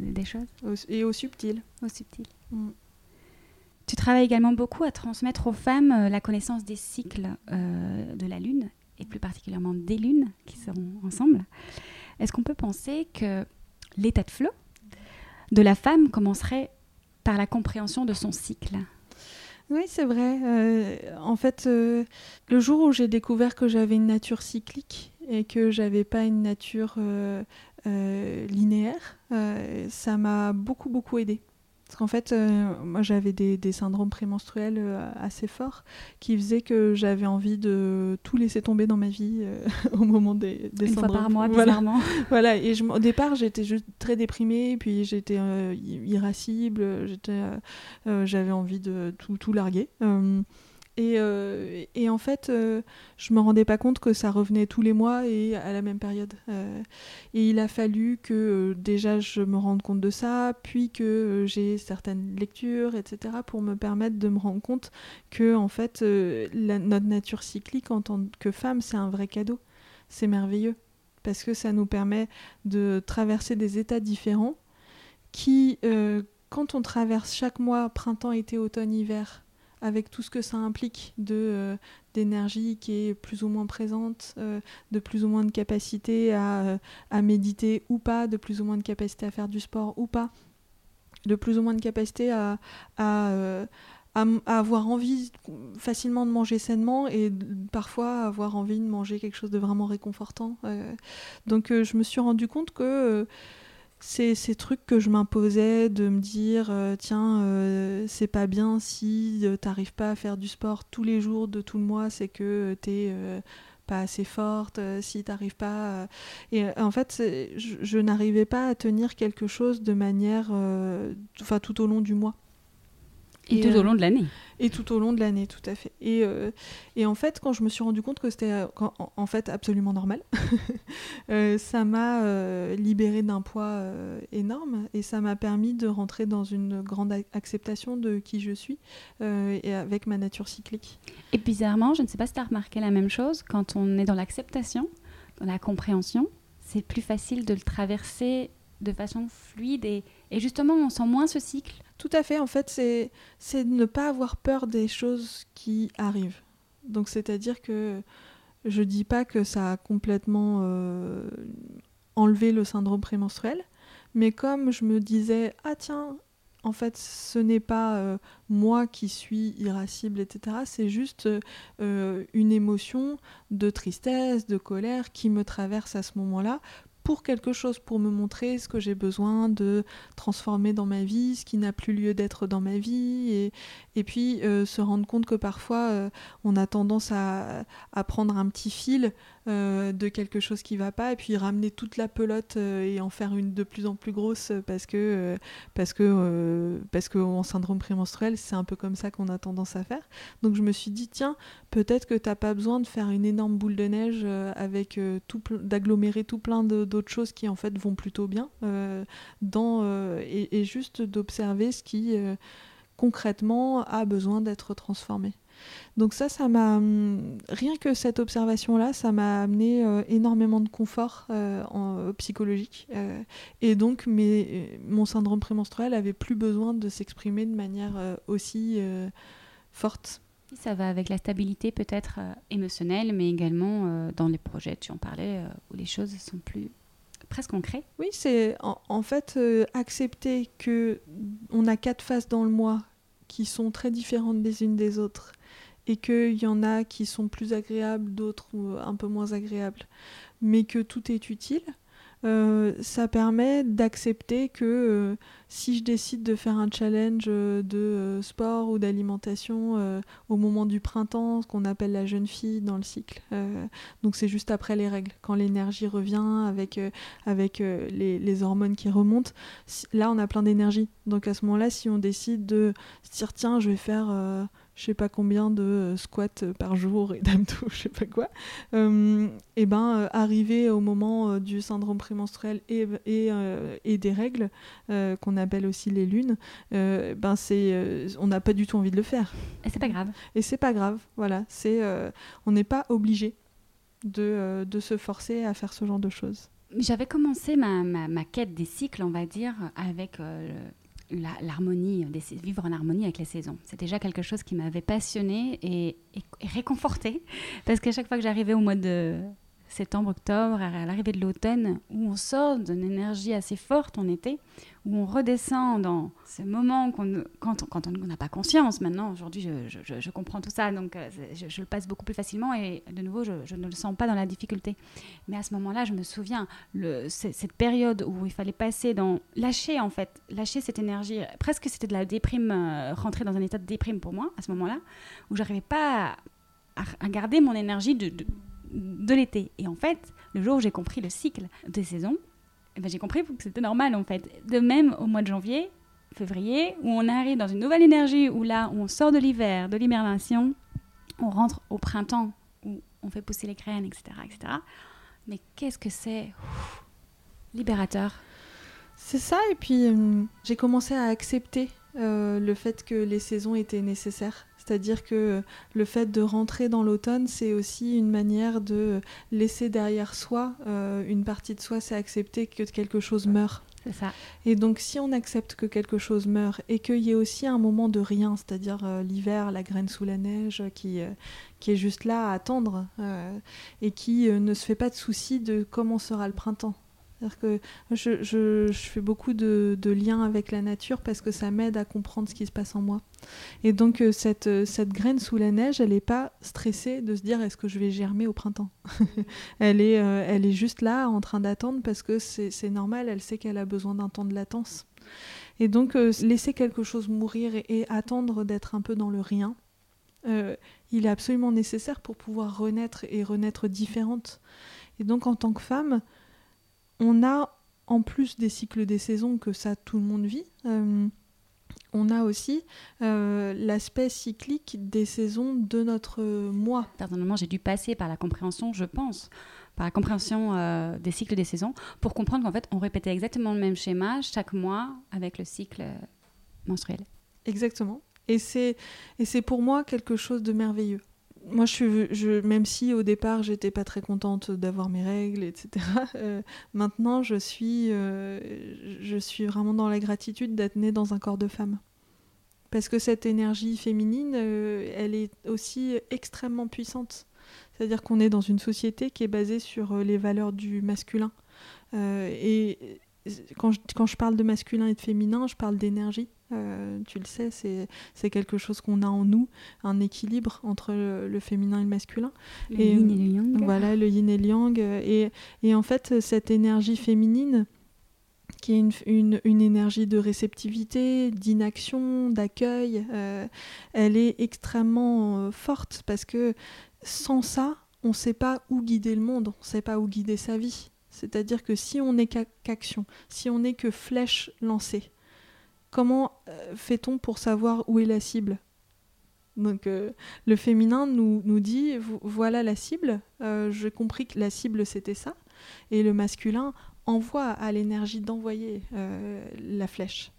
des choses. Et au subtil. Au subtil. Mm. Tu travailles également beaucoup à transmettre aux femmes euh, la connaissance des cycles euh, de la Lune, et plus particulièrement des lunes qui seront ensemble. Est-ce qu'on peut penser que l'état de flot de la femme commencerait par la compréhension de son cycle? Oui, c'est vrai. Euh, en fait, le jour où j'ai découvert que j'avais une nature cyclique et que j'avais pas une nature euh, linéaire, euh, ça m'a beaucoup beaucoup aidé. Parce qu'en fait, euh, moi j'avais des, syndromes prémenstruels assez forts qui faisaient que j'avais envie de tout laisser tomber dans ma vie [LAUGHS] au moment des, des Une syndromes. Fois par mois, voilà. bizarrement. [LAUGHS] voilà, et je, au départ j'étais juste très déprimée, puis j'étais irascible, j'avais envie de tout, tout larguer. Euh, et, en fait, euh, je me rendais pas compte que ça revenait tous les mois et à la même période. Euh, et il a fallu que déjà je me rende compte de ça, puis que j'ai certaines lectures, etc., pour me permettre de me rendre compte que en fait, notre nature cyclique en tant que femme, c'est un vrai cadeau. C'est merveilleux parce que ça nous permet de traverser des états différents qui, quand on traverse chaque mois, printemps, été, automne, hiver, avec tout ce que ça implique de euh, d'énergie qui est plus ou moins présente, euh, de plus ou moins de capacité à, euh, à, méditer ou pas, de plus ou moins de capacité à faire du sport ou pas, de plus ou moins de capacité à, à, à, avoir envie facilement de manger sainement et parfois avoir envie de manger quelque chose de vraiment réconfortant. donc je me suis rendu compte que ces trucs que je m'imposais de me dire euh, tiens euh, c'est pas bien si euh, t'arrives pas à faire du sport tous les jours de tout le mois c'est que t'es pas assez forte si t'arrives pas et en fait je, je n'arrivais pas à tenir quelque chose de manière enfin tout au long du mois et, tout au long de l'année et tout au long de l'année, tout à fait. Et, euh, et, en fait, quand je me suis rendu compte que c'était euh, en, fait absolument normal, [LAUGHS] euh, ça m'a libéré d'un poids énorme et ça m'a permis de rentrer dans une grande acceptation de qui je suis et avec ma nature cyclique. Et bizarrement, je ne sais pas si tu as remarqué la même chose, quand on est dans l'acceptation, dans la compréhension, c'est plus facile de le traverser de façon fluide et, et justement on sent moins ce cycle tout à fait, en fait, c'est ne pas avoir peur des choses qui arrivent. Donc, c'est-à-dire que je dis pas que ça a complètement euh, enlevé le syndrome prémenstruel, mais comme je me disais, ah tiens, en fait, ce n'est pas euh, moi qui suis irascible, etc. C'est juste euh, une émotion de tristesse, de colère qui me traverse à ce moment-là pour quelque chose, pour me montrer ce que j'ai besoin de transformer dans ma vie, ce qui n'a plus lieu d'être dans ma vie, et, et puis euh, se rendre compte que parfois euh, on a tendance à, à, prendre un petit fil euh, de quelque chose qui va pas, et puis ramener toute la pelote et en faire une de plus en plus grosse parce que parce que parce que en syndrome prémenstruel c'est un peu comme ça qu'on a tendance à faire. Donc je me suis dit tiens peut-être que t'as pas besoin de faire une énorme boule de neige avec tout d'agglomérer tout plein de d'autres choses qui en fait vont plutôt bien euh, dans, euh, et, juste d'observer ce qui euh, concrètement a besoin d'être transformé. Donc ça, ça m'a hum, rien que cette observation-là, ça m'a amené énormément de confort en, psychologique et donc mon syndrome prémenstruel avait plus besoin de s'exprimer de manière aussi forte. Ça va avec la stabilité peut-être émotionnelle, mais également dans les projets, tu en parlais, où les choses sont plus presque concret. Oui, c'est en, fait euh, accepter que on a quatre phases dans le mois qui sont très différentes des unes des autres et qu'il y en a qui sont plus agréables, d'autres un peu moins agréables, mais que tout est utile euh, ça permet d'accepter que euh, si je décide de faire un challenge euh, de sport ou d'alimentation au moment du printemps, ce qu'on appelle la jeune fille dans le cycle, donc c'est juste après les règles, quand l'énergie revient avec, avec les, hormones qui remontent, là on a plein d'énergie. Donc à ce moment-là, si on décide de dire tiens, je vais faire je sais pas combien de euh, squats euh, par jour et d'abdos, [LAUGHS] je sais pas quoi, euh, et ben arriver au moment du syndrome prémenstruel et, et, et des règles qu'on appelle aussi les lunes, ben c'est on n'a pas du tout envie de le faire. Et c'est pas grave. Et c'est pas grave, voilà, c'est on n'est pas obligé de, de se forcer à faire ce genre de choses. J'avais commencé ma, ma, ma, quête des cycles, on va dire, avec l'harmonie, vivre en harmonie avec les saisons. C'est déjà quelque chose qui m'avait passionné et, et, réconforté [LAUGHS] parce qu'à chaque fois que j'arrivais au mois de septembre, octobre, à l'arrivée de l'automne, où on sort d'une énergie assez forte en été, où on redescend dans ce moment qu'on, quand, quand on n'a pas conscience. Maintenant, aujourd'hui, je, je, comprends tout ça, donc euh, je, le passe beaucoup plus facilement et de nouveau, je, ne le sens pas dans la difficulté. Mais à ce moment-là, je me souviens, le, cette période où il fallait passer dans... Lâcher, en fait, lâcher cette énergie. Presque c'était de la déprime, euh, rentrer dans un état de déprime pour moi, à ce moment-là, où j'arrivais pas à, garder mon énergie de l'été. Et en fait, le jour où j'ai compris le cycle des saisons, eh ben, j'ai compris que c'était normal en fait. De même au mois de janvier, février, où on arrive dans une nouvelle énergie, où là, on sort de l'hiver, de l'hibernation, on rentre au printemps, où on fait pousser les graines, etc. etc. Mais qu'est-ce que c'est libérateur C'est ça, et puis euh, j'ai commencé à accepter le fait que les saisons étaient nécessaires. C'est-à-dire que le fait de rentrer dans l'automne, c'est aussi une manière de laisser derrière soi euh, une partie de soi, c'est accepter que quelque chose meurt. C'est ça. Et donc, si on accepte que quelque chose meurt et qu'il y ait aussi un moment de rien, c'est-à-dire euh, l'hiver, la graine sous la neige, qui, euh, qui est juste là à attendre et qui ne se fait pas de soucis de comment sera le printemps que je, je, fais beaucoup de, liens avec la nature parce que ça m'aide à comprendre ce qui se passe en moi. Et donc euh, cette, euh, cette graine sous la neige, elle n'est pas stressée de se dire est-ce que je vais germer au printemps. [LAUGHS] elle, est, euh, elle est juste là en train d'attendre parce que c'est normal, elle sait qu'elle a besoin d'un temps de latence. Et donc laisser quelque chose mourir et, attendre d'être un peu dans le rien, il est absolument nécessaire pour pouvoir renaître et renaître différente. Et donc en tant que femme, on a, en plus des cycles des saisons que ça tout le monde vit, euh, on a aussi euh, l'aspect cyclique des saisons de notre mois. Personnellement, j'ai dû passer par la compréhension, je pense, par la compréhension euh, des cycles des saisons, pour comprendre qu'en fait, on répétait exactement le même schéma chaque mois avec le cycle menstruel. Exactement. Et c'est pour moi quelque chose de merveilleux moi, je même si au départ, j'étais pas très contente d'avoir mes règles, etc. [LAUGHS] Euh, maintenant, je suis, euh, je suis vraiment dans la gratitude d'être née dans un corps de femme. Parce que cette énergie féminine, euh, elle est aussi extrêmement puissante. C'est-à-dire qu'on est dans une société qui est basée sur les valeurs du masculin. et quand, je, quand je parle de masculin et de féminin, je parle d'énergie. Tu le sais, c'est quelque chose qu'on a en nous, un équilibre entre le, féminin et le masculin. Le yin et le yang. Voilà, le yin et le yang. Et, et en fait, cette énergie féminine, qui est une, une, énergie de réceptivité, d'inaction, d'accueil. Euh, elle est extrêmement euh, forte parce que sans ça, on ne sait pas où guider le monde, on ne sait pas où guider sa vie. C'est-à-dire que si on n'est qu'action, si on n'est que flèche lancée, comment euh, fait-on pour savoir où est la cible? Donc le féminin nous, dit voilà la cible, j'ai compris que la cible c'était ça, et le masculin envoie à l'énergie d'envoyer euh, la flèche.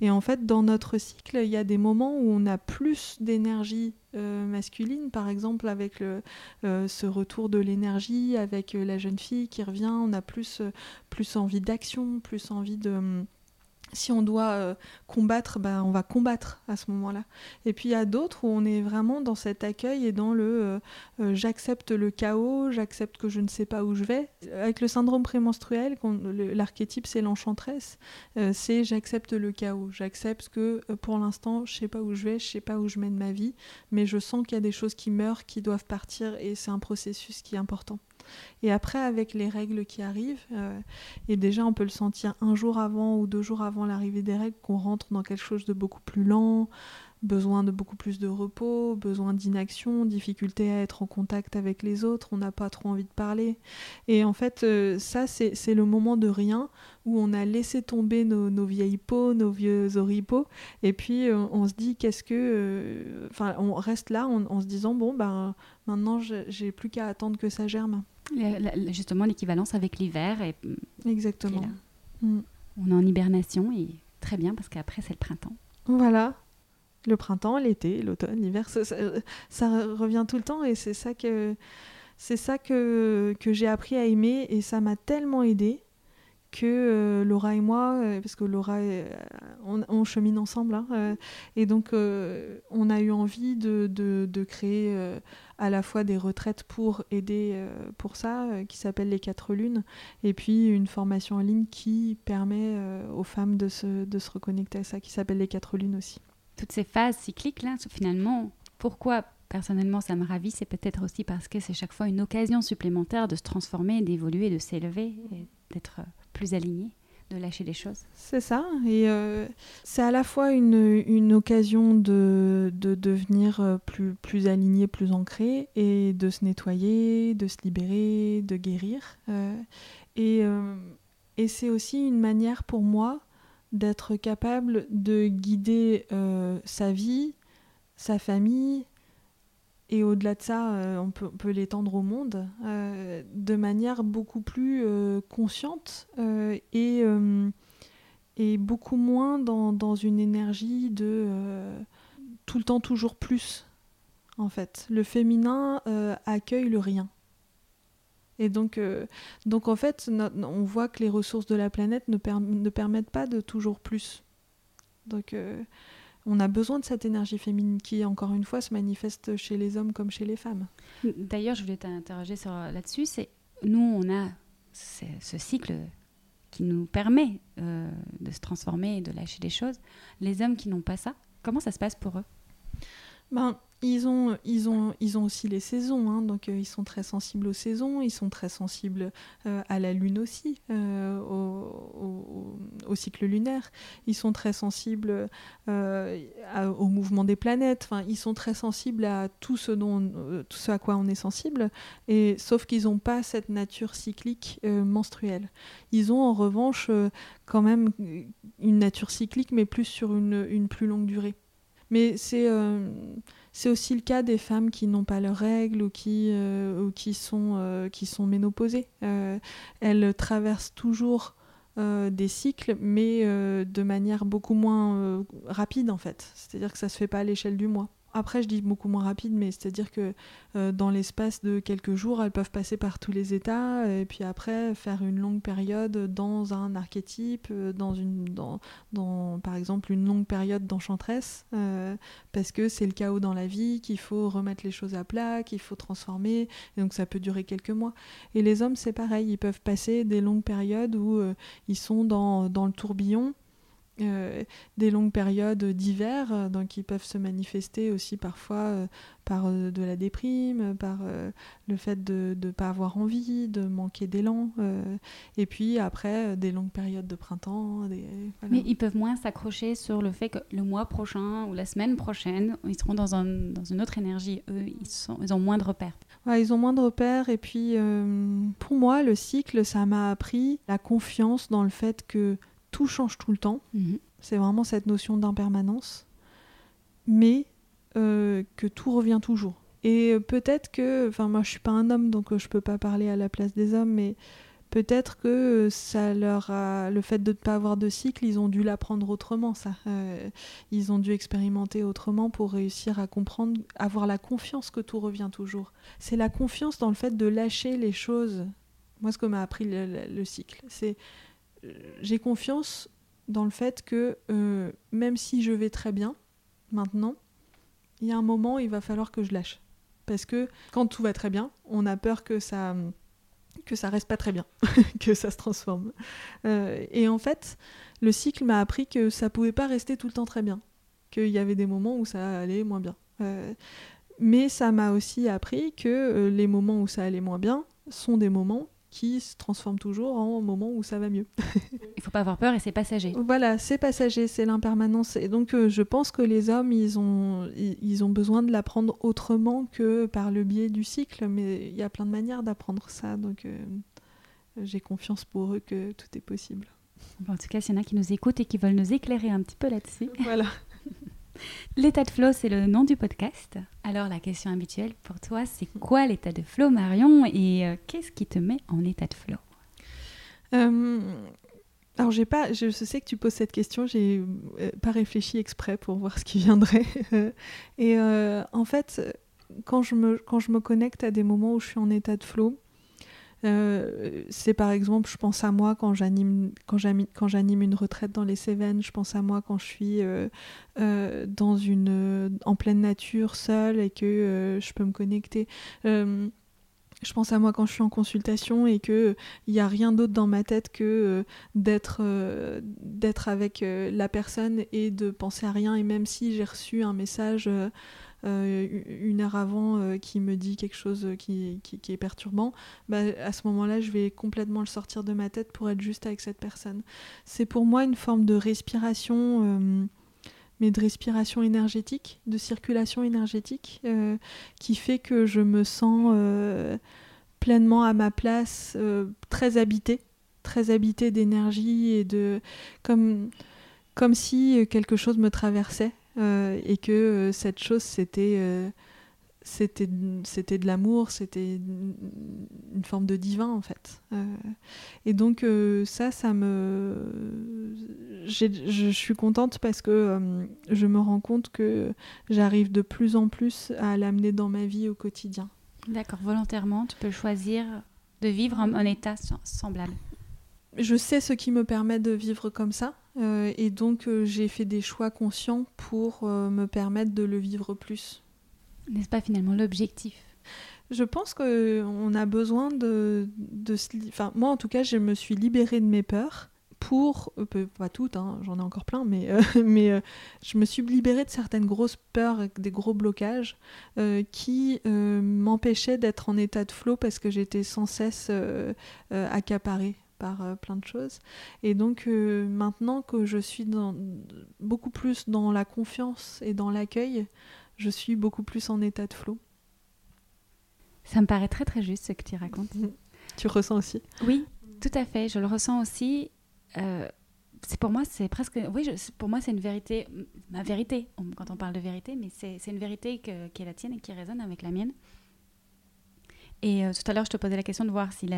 Et en fait, dans notre cycle, il y a des moments où on a plus d'énergie euh, masculine, par exemple avec euh, ce retour de l'énergie, avec la jeune fille qui revient, on a plus, plus envie d'action, plus envie de si on doit euh, combattre, ben, on va combattre à ce moment-là. Et puis il y a d'autres où on est vraiment dans cet accueil et dans le euh, euh, j'accepte le chaos, j'accepte que je ne sais pas où je vais. Avec le syndrome prémenstruel, l'archétype c'est l'enchantresse, c'est j'accepte le chaos, j'accepte que pour l'instant je sais pas où je vais, je sais pas où je mène ma vie, mais je sens qu'il y a des choses qui meurent, qui doivent partir et c'est un processus qui est important. Et après, avec les règles qui arrivent, euh, et déjà on peut le sentir un jour avant ou deux jours avant l'arrivée des règles, qu'on rentre dans quelque chose de beaucoup plus lent, besoin de beaucoup plus de repos, besoin d'inaction, difficulté à être en contact avec les autres, on n'a pas trop envie de parler. Et en fait, euh, ça, c'est le moment de rien où on a laissé tomber nos, vieilles peaux, nos vieux oripeaux, et puis euh, on se dit qu'est-ce que... Enfin, on reste là en, se disant, bon, ben maintenant, j'ai plus qu'à attendre que ça germe justement l'équivalence avec l'hiver. Et, Exactement. Mm. On est en hibernation et très bien parce qu'après c'est le printemps. Voilà. Le printemps, l'été, l'automne, l'hiver, ça, revient tout le temps et c'est ça que c'est ça que, que j'ai appris à aimer et ça m'a tellement aidé que euh, Laura et moi, euh, parce que Laura, euh, on, chemine ensemble, hein, et donc on a eu envie de, de, de créer à la fois des retraites pour aider pour ça, qui s'appelle les quatre lunes, et puis une formation en ligne qui permet aux femmes de se, de se reconnecter à ça, qui s'appelle les quatre lunes aussi. Toutes ces phases cycliques, là, finalement, pourquoi personnellement ça me ravit, c'est peut-être aussi parce que c'est chaque fois une occasion supplémentaire de se transformer, d'évoluer, de s'élever, d'être plus aligné de lâcher les choses. C'est ça, et euh, c'est à la fois une, occasion de, de devenir euh, plus, plus aligné, plus ancré, et de se nettoyer, de se libérer, de guérir. Euh, et, et c'est aussi une manière pour moi d'être capable de guider sa vie, sa famille, et au-delà de ça, euh, on peut, l'étendre au monde euh, de manière beaucoup plus euh, consciente et, et, beaucoup moins dans, dans, une énergie de tout le temps toujours plus. En fait, le féminin accueille le rien. Et donc, donc en fait, on voit que les ressources de la planète ne, ne permettent pas de toujours plus. Donc on a besoin de cette énergie féminine qui, encore une fois, se manifeste chez les hommes comme chez les femmes. D'ailleurs, je voulais t'interroger là-dessus. C'est nous, on a ce cycle qui nous permet euh, de se transformer et de lâcher des choses. Les hommes qui n'ont pas ça, comment ça se passe pour eux? Ben, ils ont, aussi les saisons, hein, donc euh, ils sont très sensibles aux saisons, ils sont très sensibles euh, à la lune aussi, euh, au, cycle lunaire, ils sont très sensibles au mouvement des planètes, enfin, ils sont très sensibles à tout ce, à quoi on est sensible, sauf qu'ils n'ont pas cette nature cyclique menstruelle. Ils ont en revanche quand même une nature cyclique, mais plus sur une, une plus longue durée. Mais c'est c'est aussi le cas des femmes qui n'ont pas leurs règles ou qui, euh, ou qui, sont, euh, qui sont ménopausées. Euh, elles traversent toujours des cycles, mais de manière beaucoup moins rapide en fait. C'est-à-dire que ça se fait pas à l'échelle du mois. Après, je dis beaucoup moins rapide, mais c'est-à-dire que euh, dans l'espace de quelques jours, elles peuvent passer par tous les états et puis après faire une longue période dans un archétype, euh, dans une, dans, par exemple une longue période d'enchantresse, euh, parce que c'est le chaos dans la vie, qu'il faut remettre les choses à plat, qu'il faut transformer, et donc ça peut durer quelques mois. Et les hommes, c'est pareil, ils peuvent passer des longues périodes où ils sont dans, dans le tourbillon euh, des longues périodes d'hiver, euh, donc qui peuvent se manifester aussi parfois euh, par de la déprime, par le fait de ne pas avoir envie, de manquer d'élan, et puis après des longues périodes de printemps. Mais ils peuvent moins s'accrocher sur le fait que le mois prochain ou la semaine prochaine, ils seront dans, un, dans une autre énergie. Eux, ils, sont, ils ont moins de repères. ils ont moins de repères, et puis pour moi, le cycle, ça m'a appris la confiance dans le fait que tout change tout le temps. Mhm. C'est vraiment cette notion d'impermanence. Mais euh, que tout revient toujours. Et peut-être que, enfin moi je suis pas un homme donc euh, je peux pas parler à la place des hommes, mais peut-être que ça leur a, le fait de ne pas avoir de cycle, ils ont dû l'apprendre autrement ça. Euh, ils ont dû expérimenter autrement pour réussir à comprendre, avoir la confiance que tout revient toujours. C'est la confiance dans le fait de lâcher les choses. Moi ce que m'a appris le cycle, c'est j'ai confiance dans le fait que euh, même si je vais très bien maintenant, il y a un moment il va falloir que je lâche. Parce que quand tout va très bien, on a peur que ça que ça reste pas très bien, [LAUGHS] que ça se transforme. Euh, et en fait, le cycle m'a appris que ça pouvait pas rester tout le temps très bien, qu'il y avait des moments où ça allait moins bien. Euh, mais ça m'a aussi appris que les moments où ça allait moins bien sont des moments qui se transforme toujours en moment où ça va mieux. [LAUGHS] Il faut pas avoir peur et c'est passager. Voilà, c'est passager, c'est l'impermanence. Et donc euh, je pense que les hommes, ils ont, ils, ont besoin de l'apprendre autrement que par le biais du cycle, mais il y a plein de manières d'apprendre ça. Donc euh, j'ai confiance pour eux que tout est possible. en tout cas, s'il y en a qui nous écoutent et qui veulent nous éclairer un petit peu là-dessus. Voilà. [LAUGHS] L'état de flow, c'est le nom du podcast. Alors la question habituelle pour toi, c'est quoi l'état de flow, Marion Et euh, qu'est-ce qui te met en état de flow? Euh, Alors j'ai pas, je sais que tu poses cette question, j'ai euh, pas réfléchi exprès pour voir ce qui viendrait. [LAUGHS] Et en fait, quand je, me, quand je me connecte à des moments où je suis en état de flow, euh, c'est par exemple, je pense à moi quand j'anime quand j'anime une retraite dans les Cévennes, je pense à moi quand je suis euh, euh, dans une en pleine nature seule et que je peux me connecter. je pense à moi quand je suis en consultation et que il n'y a rien d'autre dans ma tête que d'être d'être avec la personne et de penser à rien et même si j'ai reçu un message une heure avant euh, qui me dit quelque chose qui, qui, est perturbant, bah, à ce moment-là, je vais complètement le sortir de ma tête pour être juste avec cette personne. C'est pour moi une forme de respiration, euh, mais de respiration énergétique, de circulation énergétique, qui fait que je me sens pleinement à ma place, très habitée, très habitée d'énergie et de comme comme si quelque chose me traversait euh, et que euh, cette chose c'était euh, c'était c'était de l'amour c'était une forme de divin en fait. Et donc ça ça me je suis contente parce que je me rends compte que j'arrive de plus en plus à l'amener dans ma vie au quotidien. D'accord volontairement tu peux choisir de vivre en, en état semblable je sais ce qui me permet de vivre comme ça euh, et donc euh, j'ai fait des choix conscients pour euh, me permettre de le vivre plus. N'est-ce pas finalement l'objectif? Je pense qu'on a besoin de, de enfin moi en tout cas je me suis libérée de mes peurs pour, pas toutes, hein, j'en ai encore plein, mais, [LAUGHS] mais je me suis libérée de certaines grosses peurs, des gros blocages qui m'empêchaient d'être en état de flow parce que j'étais sans cesse accaparée par euh, plein de choses. Et donc euh, maintenant que je suis dans, beaucoup plus dans la confiance et dans l'accueil, je suis beaucoup plus en état de flot. Ça me paraît très très juste ce que tu racontes. [LAUGHS] tu ressens aussi Oui, tout à fait. Je le ressens aussi. Euh, c'est pour moi, c'est presque. Oui, pour moi, c'est une vérité, ma vérité, quand on parle de vérité, mais c'est une vérité qui est la tienne et qui résonne avec la mienne. Et euh, tout à l'heure, je te posais la question de voir si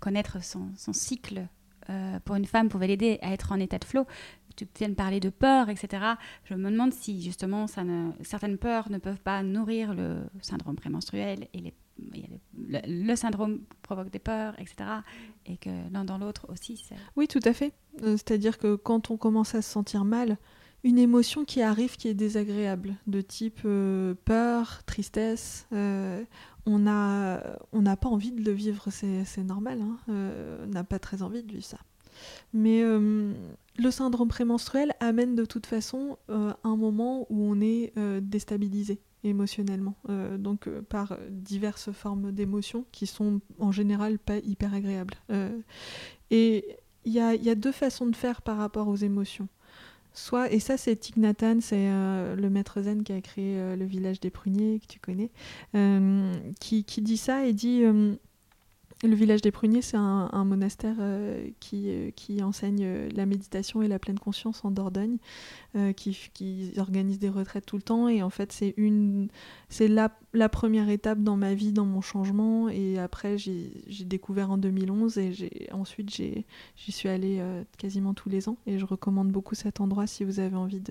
connaître son, cycle euh, pour une femme pouvait l'aider à être en état de flow. tu viens de parler de peur, etc. Je me demande si justement certaines peurs ne peuvent pas nourrir le syndrome prémenstruel et les, le, syndrome provoque des peurs, etc. Et que l'un dans l'autre aussi. Oui, tout à fait. Euh, c'est-à-dire que quand on commence à se sentir mal, une émotion qui arrive qui est désagréable, de type euh, peur, tristesse, euh, on n'a on pas envie de le vivre, c'est normal, hein, on n'a pas très envie de vivre ça. Mais le syndrome prémenstruel amène de toute façon euh, un moment où on est euh, déstabilisé émotionnellement, euh, donc par diverses formes d'émotions qui sont en général pas hyper agréables. et il y a, deux façons de faire par rapport aux émotions. Soit, et ça c'est Thich Nhat c'est le maître zen qui a créé le village des pruniers que tu connais, qui, qui, dit ça et dit le village des pruniers, c'est un, monastère euh, qui, euh, qui, enseigne euh, la méditation et la pleine conscience en Dordogne, qui, organise des retraites tout le temps. Et en fait, c'est une, c'est la, la, première étape dans ma vie, dans mon changement. Et après, j'ai, découvert en 2011 et j'ai, ensuite j'y suis allée quasiment tous les ans. Et je recommande beaucoup cet endroit si vous avez envie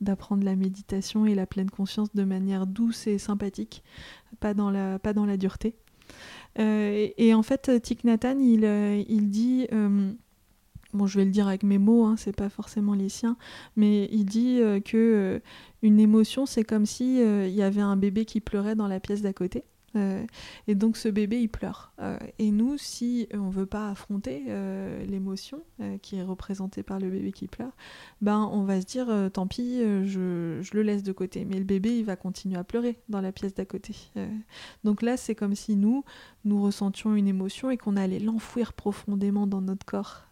d'apprendre la méditation et la pleine conscience de manière douce et sympathique, pas dans la, pas dans la dureté. Euh, et, en fait, Thich Nathan, il, euh, il dit euh, bon, je vais le dire avec mes mots, hein, c'est pas forcément les siens, mais il dit que une émotion, c'est comme si y avait un bébé qui pleurait dans la pièce d'à côté. Euh, et donc ce bébé, il pleure. Euh, et nous, si on veut pas affronter euh, l'émotion qui est représentée par le bébé qui pleure, ben on va se dire tant pis, je, le laisse de côté. Mais le bébé, il va continuer à pleurer dans la pièce d'à côté. donc là, c'est comme si nous, nous ressentions une émotion et qu'on allait l'enfouir profondément dans notre corps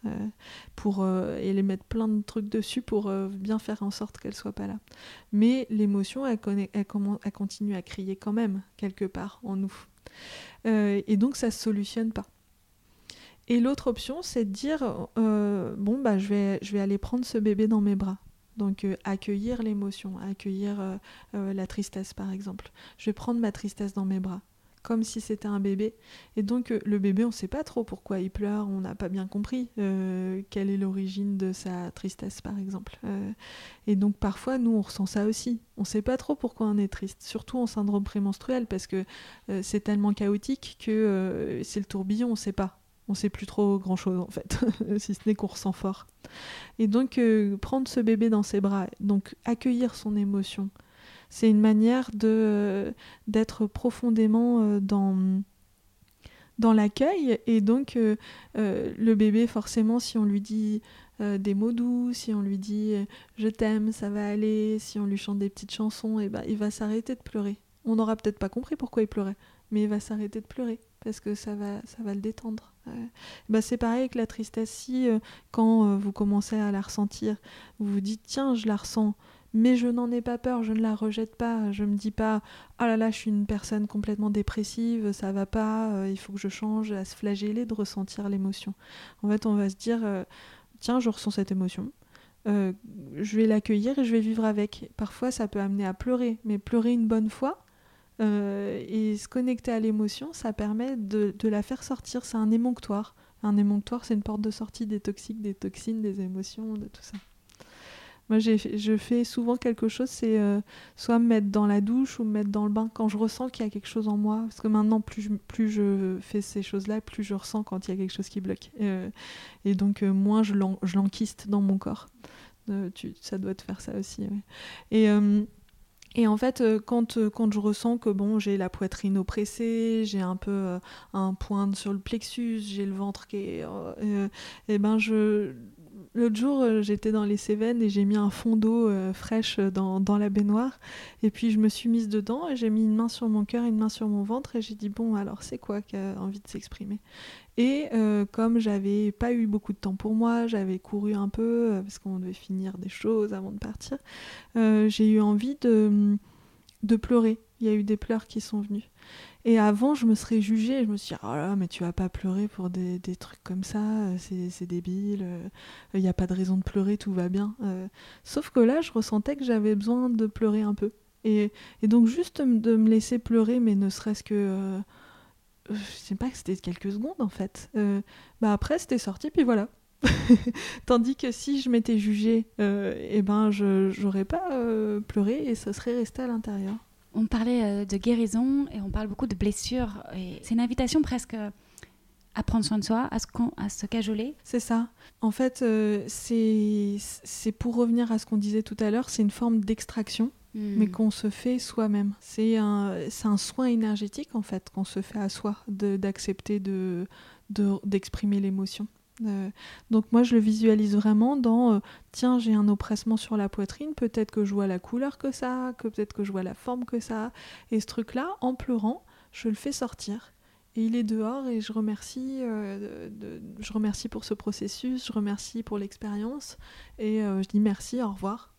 pour et les mettre plein de trucs dessus pour bien faire en sorte qu'elle soit pas là. Mais l'émotion, elle, continue à crier quand même quelque part nous. Euh, et donc ça se solutionne pas. Et l'autre option, c'est de dire euh, bon bah je vais je vais aller prendre ce bébé dans mes bras. Donc euh, accueillir l'émotion, accueillir la tristesse par exemple. Je vais prendre ma tristesse dans mes bras comme si c'était un bébé. Et donc euh, le bébé, on ne sait pas trop pourquoi il pleure, on n'a pas bien compris euh, quelle est l'origine de sa tristesse, par exemple. Euh, et donc parfois, nous, on ressent ça aussi. On ne sait pas trop pourquoi on est triste, surtout en syndrome prémenstruel, parce que c'est tellement chaotique que c'est le tourbillon, on ne sait pas. On ne sait plus trop grand-chose en fait, [LAUGHS] si ce n'est qu'on ressent fort. Et donc prendre ce bébé dans ses bras, donc accueillir son émotion, c'est une manière de d'être profondément euh, dans dans l'accueil. Et donc euh, euh, le bébé forcément si on lui dit des mots doux si on lui dit je t'aime ça va aller si on lui chante des petites chansons et eh ben il va s'arrêter de pleurer. On n'aura peut-être pas compris pourquoi il pleurait mais il va s'arrêter de pleurer parce que ça va ça va le détendre. Bah c'est pareil avec la tristesse. Si quand vous commencez à la ressentir vous vous dites tiens je la ressens mais je n'en ai pas peur, je ne la rejette pas, je me dis pas ah là là, je suis une personne complètement dépressive, ça va pas, euh, il faut que je change, à se flageller de ressentir l'émotion. En fait, on va se dire euh, tiens, je ressens cette émotion. Euh, je vais l'accueillir et je vais vivre avec. Parfois, ça peut amener à pleurer, mais pleurer une bonne fois et se connecter à l'émotion, ça permet de, de la faire sortir. C'est un émonctoire. Un émonctoire, c'est une porte de sortie des toxiques, des toxines, des émotions, de tout ça. Moi, je fais souvent quelque chose, c'est euh, soit me mettre dans la douche ou me mettre dans le bain quand je ressens qu'il y a quelque chose en moi. Parce que maintenant, plus je, plus je fais ces choses-là, plus je ressens quand il y a quelque chose qui bloque. Euh, et donc, euh, moins je l'enquiste dans mon corps. Tu, ça doit te faire ça aussi. Et. Et en fait, quand, quand je ressens que bon, j'ai la poitrine oppressée, j'ai un peu un point sur le plexus, j'ai le ventre qui est, et ben je, L'autre jour, euh, j'étais dans les Cévennes et j'ai mis un fond d'eau euh, fraîche dans, dans, la baignoire. Et puis je me suis mise dedans et j'ai mis une main sur mon cœur, une main sur mon ventre et j'ai dit bon alors c'est quoi qui a envie de s'exprimer? Et euh, comme j'avais pas eu beaucoup de temps pour moi, j'avais couru un peu parce qu'on devait finir des choses avant de partir, j'ai eu envie de, de pleurer. Il y a eu des pleurs qui sont venus. Et avant, je me serais jugée, je me suis dit, oh là, mais tu vas pas pleurer pour des, des trucs comme ça, c'est débile, il n'y a pas de raison de pleurer, tout va bien. Euh. sauf que là, je ressentais que j'avais besoin de pleurer un peu. Et, et, donc, juste de me laisser pleurer, mais ne serait-ce que. Euh, je sais pas que c'était quelques secondes en fait. Euh, bah après, c'était sorti, puis voilà. [LAUGHS] Tandis que si je m'étais jugée, euh, eh ben, je n'aurais pas euh, pleuré et ça serait resté à l'intérieur. On parlait euh, de guérison et on parle beaucoup de blessures. C'est une invitation presque à prendre soin de soi, à se, à se cajoler. C'est ça. En fait, euh, c'est pour revenir à ce qu'on disait tout à l'heure, c'est une forme d'extraction. Hmm. mais qu'on se fait soi-même. C'est un, un soin énergétique, en fait, qu'on se fait à soi, d'accepter de, d'exprimer l'émotion. Euh, donc moi je le visualise vraiment dans euh, tiens j'ai un oppressement sur la poitrine, peut-être que je vois la couleur que ça, que peut-être que je vois la forme que ça, et ce truc là en pleurant je le fais sortir et il est dehors et je remercie, euh, je remercie pour ce processus, je remercie pour l'expérience et je dis merci, au revoir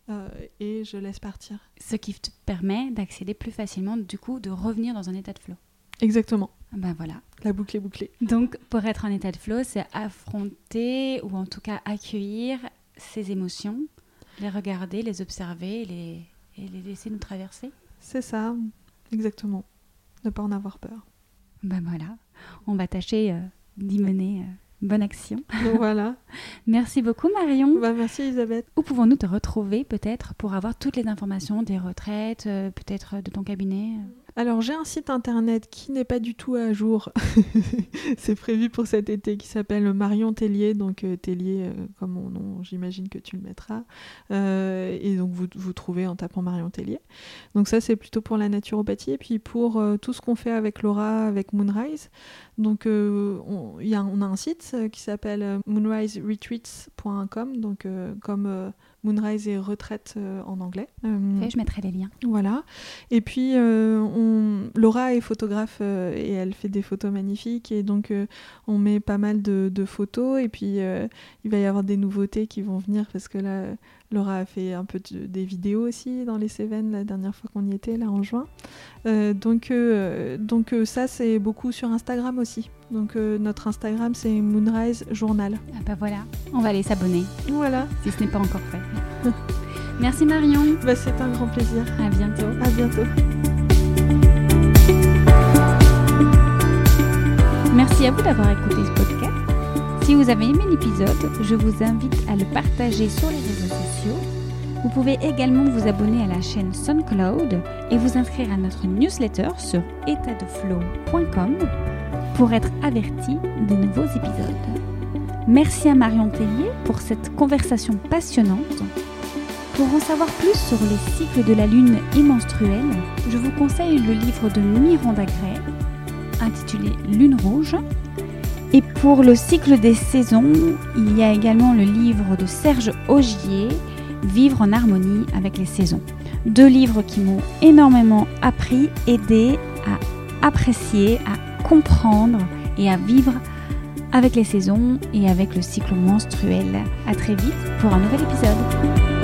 et je laisse partir. Ce qui te permet d'accéder plus facilement, du coup, de revenir dans un état de flow. Exactement. Ben voilà. La boucle est bouclée. Donc pour être en état de flow, c'est affronter ou en tout cas accueillir ses émotions, les regarder, les observer les, et les laisser nous traverser. C'est ça, exactement. Ne pas en avoir peur. Ben voilà, on va tâcher euh, d'y mener euh, bonne action. Voilà. [LAUGHS] merci beaucoup Marion. Bah, merci Elisabeth. Où pouvons-nous te retrouver peut-être pour avoir toutes les informations des retraites, euh, peut-être de ton cabinet alors j'ai un site internet qui n'est pas du tout à jour. [LAUGHS] c'est prévu pour cet été qui s'appelle Marion Tellier, donc euh, Tellier euh, comme mon nom, j'imagine que tu le mettras. Euh, et donc vous, vous trouvez en tapant Marion Tellier. Donc ça c'est plutôt pour la naturopathie et puis pour tout ce qu'on fait avec Laura, avec Moonrise. Donc on, y a, on a un site qui s'appelle moonriseretreats.com, donc comme Moonrise et retraite euh, en anglais. Euh, je mettrai les liens. Voilà. Et puis, euh, on... Laura est photographe et elle fait des photos magnifiques. Et donc, on met pas mal de, de photos. Et puis, il va y avoir des nouveautés qui vont venir parce que là, Laura a fait un peu des vidéos aussi dans les Cévennes la dernière fois qu'on y était, là en juin. Euh, donc euh, donc euh, ça, c'est beaucoup sur Instagram aussi. Donc notre Instagram, c'est Moonrise Journal. Ah bah voilà, on va aller s'abonner. Voilà. Si ce n'est pas encore fait. [LAUGHS] Merci Marion. Bah, c'est un grand plaisir. À bientôt. À bientôt. Merci à vous d'avoir écouté ce podcast. Si vous avez aimé l'épisode, je vous invite à le partager sur les réseaux sociaux. Vous pouvez également vous abonner à la chaîne SoundCloud et vous inscrire à notre newsletter sur étatdeflow.com pour être averti de nouveaux épisodes. Merci à Marion Tellier pour cette conversation passionnante. Pour en savoir plus sur les cycles de la lune et menstruelle, je vous conseille le livre de Miranda Gray intitulé Lune rouge et pour le cycle des saisons, il y a également le livre de Serge Augier, Vivre en harmonie avec les saisons. Deux livres qui m'ont énormément appris, aidé à apprécier, à comprendre et à vivre avec les saisons et avec le cycle menstruel. À très vite pour un nouvel épisode.